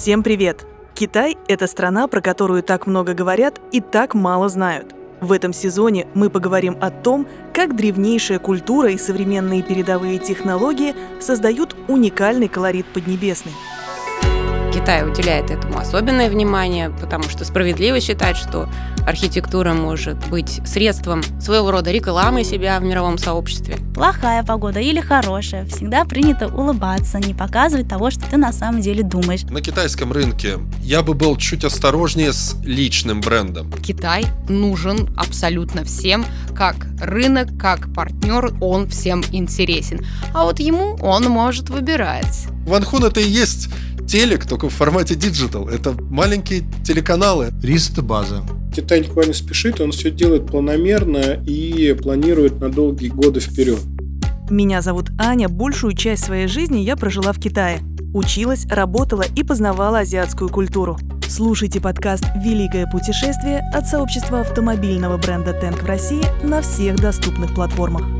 Всем привет! Китай – это страна, про которую так много говорят и так мало знают. В этом сезоне мы поговорим о том, как древнейшая культура и современные передовые технологии создают уникальный колорит Поднебесной – Китай уделяет этому особенное внимание, потому что справедливо считать, что архитектура может быть средством своего рода рекламы себя в мировом сообществе. Плохая погода или хорошая, всегда принято улыбаться, не показывать того, что ты на самом деле думаешь. На китайском рынке я бы был чуть осторожнее с личным брендом. Китай нужен абсолютно всем, как рынок, как партнер, он всем интересен. А вот ему он может выбирать. Ванхун это и есть телек, только в формате digital. Это маленькие телеканалы. Рис – это база. Китай никуда не спешит, он все делает планомерно и планирует на долгие годы вперед. Меня зовут Аня. Большую часть своей жизни я прожила в Китае. Училась, работала и познавала азиатскую культуру. Слушайте подкаст «Великое путешествие» от сообщества автомобильного бренда «Тенк» в России на всех доступных платформах.